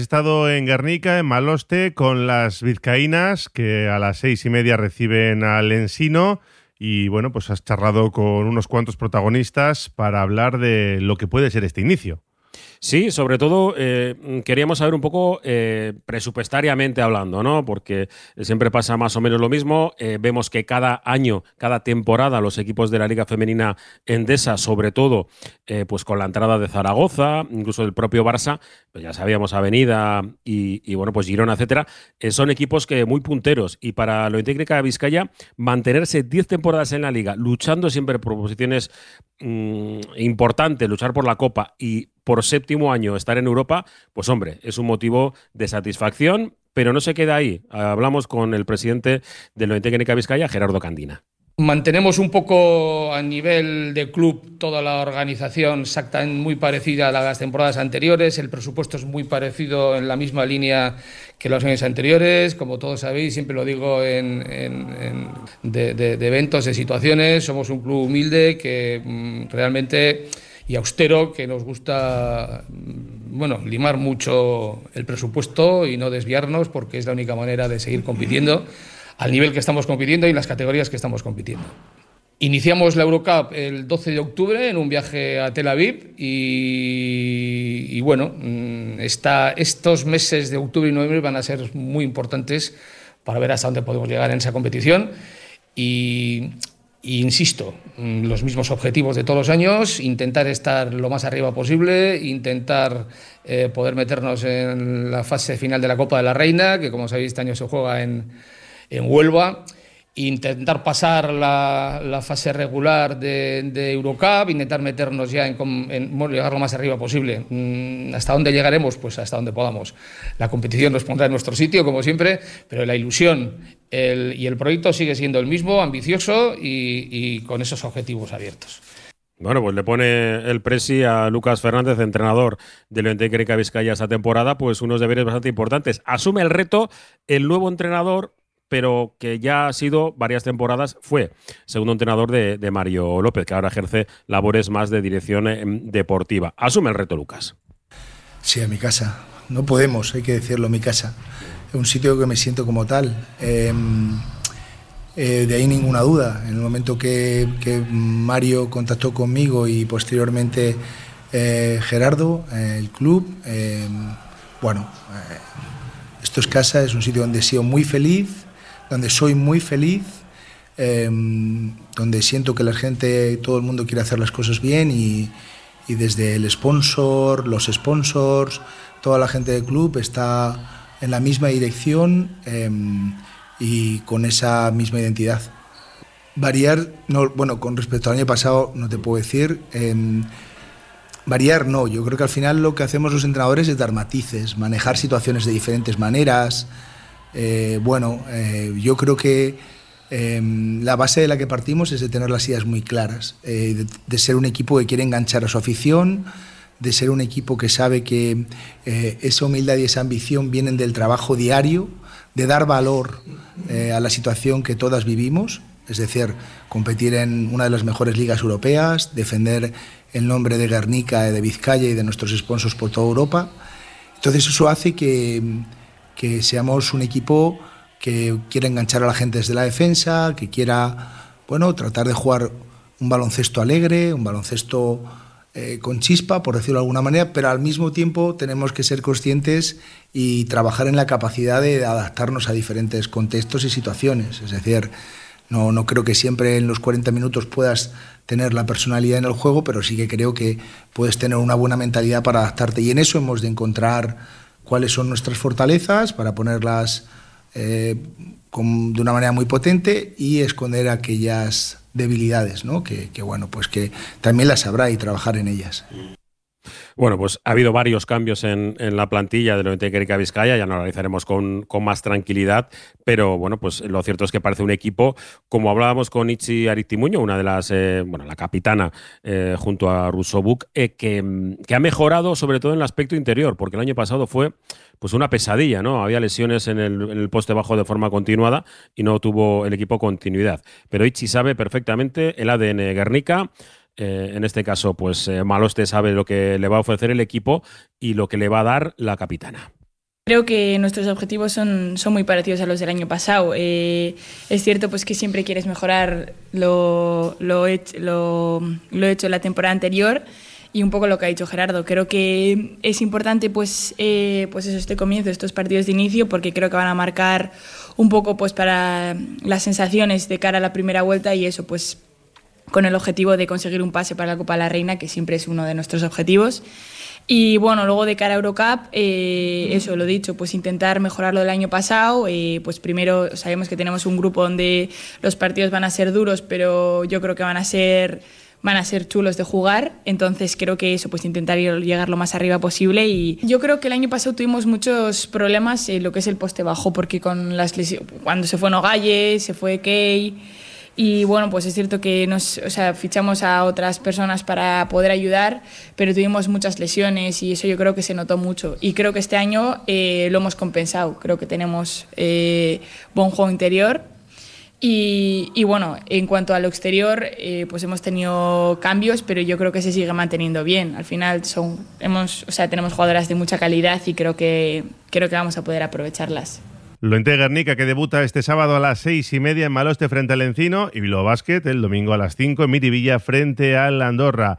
He estado en Guernica, en Maloste, con las vizcaínas que a las seis y media reciben al Ensino. Y bueno, pues has charlado con unos cuantos protagonistas para hablar de lo que puede ser este inicio. Sí, sobre todo eh, queríamos saber un poco eh, presupuestariamente hablando, ¿no? Porque siempre pasa más o menos lo mismo. Eh, vemos que cada año, cada temporada, los equipos de la Liga Femenina Endesa, sobre todo, pues con la entrada de Zaragoza, incluso del propio Barça, pues ya sabíamos Avenida y, bueno, pues Girona, etcétera, son equipos que muy punteros. Y para lo técnica de Vizcaya, mantenerse 10 temporadas en la liga, luchando siempre por posiciones mm, importantes, luchar por la Copa y por séptimo año estar en Europa, pues hombre, es un motivo de satisfacción, pero no se queda ahí. Hablamos con el presidente del la Técnica Vizcaya, Gerardo Candina. Mantenemos un poco a nivel de club toda la organización exactamente muy parecida a las temporadas anteriores. El presupuesto es muy parecido en la misma línea que los años anteriores. Como todos sabéis, siempre lo digo en, de, de, eventos, de situaciones. Somos un club humilde que mm, realmente y austero que nos gusta bueno, limar mucho el presupuesto y no desviarnos porque es la única manera de seguir compitiendo al nivel que estamos compitiendo y en las categorías que estamos compitiendo. Iniciamos la Eurocup el 12 de octubre en un viaje a Tel Aviv y, bueno, mm, estos meses de octubre y noviembre van a ser muy importantes para ver hasta dónde podemos llegar en esa competición y insisto, mm, los mismos objetivos de todos los años, intentar estar lo más arriba posible, intentar eh, poder meternos en la fase final de la Copa de la Reina, que como sabéis este año se juega en, en Huelva intentar pasar la, fase regular de, de, Eurocup, intentar meternos ya en, llegar lo más arriba posible. Mm, ¿Hasta dónde llegaremos? Pues hasta donde podamos. La competición nos pondrá en nuestro sitio, como siempre, pero la ilusión y el proyecto sigue siendo el mismo, ambicioso y, con esos objetivos abiertos. Bueno, pues le pone el presi a Lucas Fernández, entrenador del Levante Vizcaya esta temporada, pues unos deberes bastante importantes. Asume el reto el nuevo entrenador pero que ya ha sido varias temporadas, fue segundo entrenador de, Mario López, que ahora ejerce labores más de dirección em, deportiva. Asume el reto, Lucas. Sí, a mi casa. No podemos, hay que decirlo, mi casa. Es un sitio que me siento como tal. Em, eh, de ahí ninguna duda. En el momento que, Mario contactó conmigo y posteriormente eh, Gerardo, eh, el club, em, bueno, esto es casa, es un sitio donde he sido muy feliz, donde soy muy feliz, em, donde siento que la gente, todo el mundo quiere hacer las cosas bien y, desde el sponsor, los sponsors, toda la gente del club está en la misma dirección em, y con esa misma identidad. Variar, no, bueno, con respecto al año pasado no te puedo decir. Em, variar no, yo creo que al final lo que hacemos los entrenadores es dar matices, manejar situaciones de diferentes maneras, eh, bueno, eh, yo creo que em, la base de la que partimos es de tener las ideas muy claras, eh, de, ser un equipo que quiere enganchar a su afición, de ser un equipo que sabe que esa humildad y esa ambición vienen del trabajo diario, de dar valor a la situación que todas vivimos, es decir, competir en una de las mejores ligas europeas, defender el nombre de Guernica, de Vizcaya y de nuestros sponsors por toda Europa. Entonces eso hace que que seamos un equipo que quiera enganchar a la gente desde la defensa, que quiera, bueno, tratar de jugar un baloncesto alegre, un baloncesto eh, con chispa, por decirlo de alguna manera, pero al mismo tiempo tenemos que ser conscientes y trabajar en la capacidad de adaptarnos a diferentes contextos y situaciones. Es decir, no, no creo que siempre en los 40 minutos puedas tener la personalidad en el juego, pero sí que creo que puedes tener una buena mentalidad para adaptarte. Y en eso hemos de encontrar cuáles son nuestras fortalezas para ponerlas eh, de una manera muy potente y esconder aquellas debilidades, ¿no? que, que, bueno, pues que también las habrá y trabajar en ellas. Bueno, pues ha habido varios cambios en, la plantilla de lo Erika Vizcaya, ya lo analizaremos con, más tranquilidad, pero bueno, pues lo cierto es que parece un equipo, como hablábamos con Ichi Aritimuño, una de las, eh, bueno, la capitana eh, junto a Rusobuk, eh, que, que, ha mejorado sobre todo en el aspecto interior, porque el año pasado fue pues una pesadilla, ¿no? Había lesiones en el, en el poste bajo de forma continuada y no tuvo el equipo continuidad. Pero Ichi sabe perfectamente el ADN Guernica, eh, en este caso, pues eh, Maloste sabe lo que le va a ofrecer el equipo y lo que le va a dar la capitana. Creo que nuestros objetivos son, son muy parecidos a los del año pasado. Eh, es cierto pues que siempre quieres mejorar lo, lo, lo, lo hecho en la temporada anterior y un poco lo que ha dicho Gerardo. Creo que es importante pues, eh, pues eso, este comienzo, estos partidos de inicio, porque creo que van a marcar un poco pues para las sensaciones de cara a la primera vuelta y eso pues con el objetivo de conseguir un pase para la Copa de la Reina, que siempre es uno de nuestros objetivos. Y bueno, luego de cara a Eurocup, eh, eso lo dicho, pues intentar mejorar lo del año pasado. Eh, pues primero sabemos que tenemos un grupo donde los partidos van a ser duros, pero yo creo que van a ser van a ser chulos de jugar, entonces creo que eso, pues intentar llegar lo más arriba posible y yo creo que el año pasado tuvimos muchos problemas en lo que es el poste bajo, porque con las cuando se fue Nogalle, se fue Key, y bueno, pues es cierto que nos, o sea, fichamos a otras personas para poder ayudar, pero tuvimos muchas lesiones y eso yo creo que se notó mucho. Y creo que este año eh, lo hemos compensado. Creo que tenemos eh, buen juego interior. Y, y, bueno, en cuanto a lo exterior, eh, pues hemos tenido cambios, pero yo creo que se sigue manteniendo bien. Al final son, hemos, o sea, tenemos jugadoras de mucha calidad y creo que, creo que vamos a poder aprovecharlas. Lo Guernica que debuta este sábado a las seis y media en Maloste frente al Encino y Bilbao Basket el domingo a las cinco en Miribilla frente al Andorra.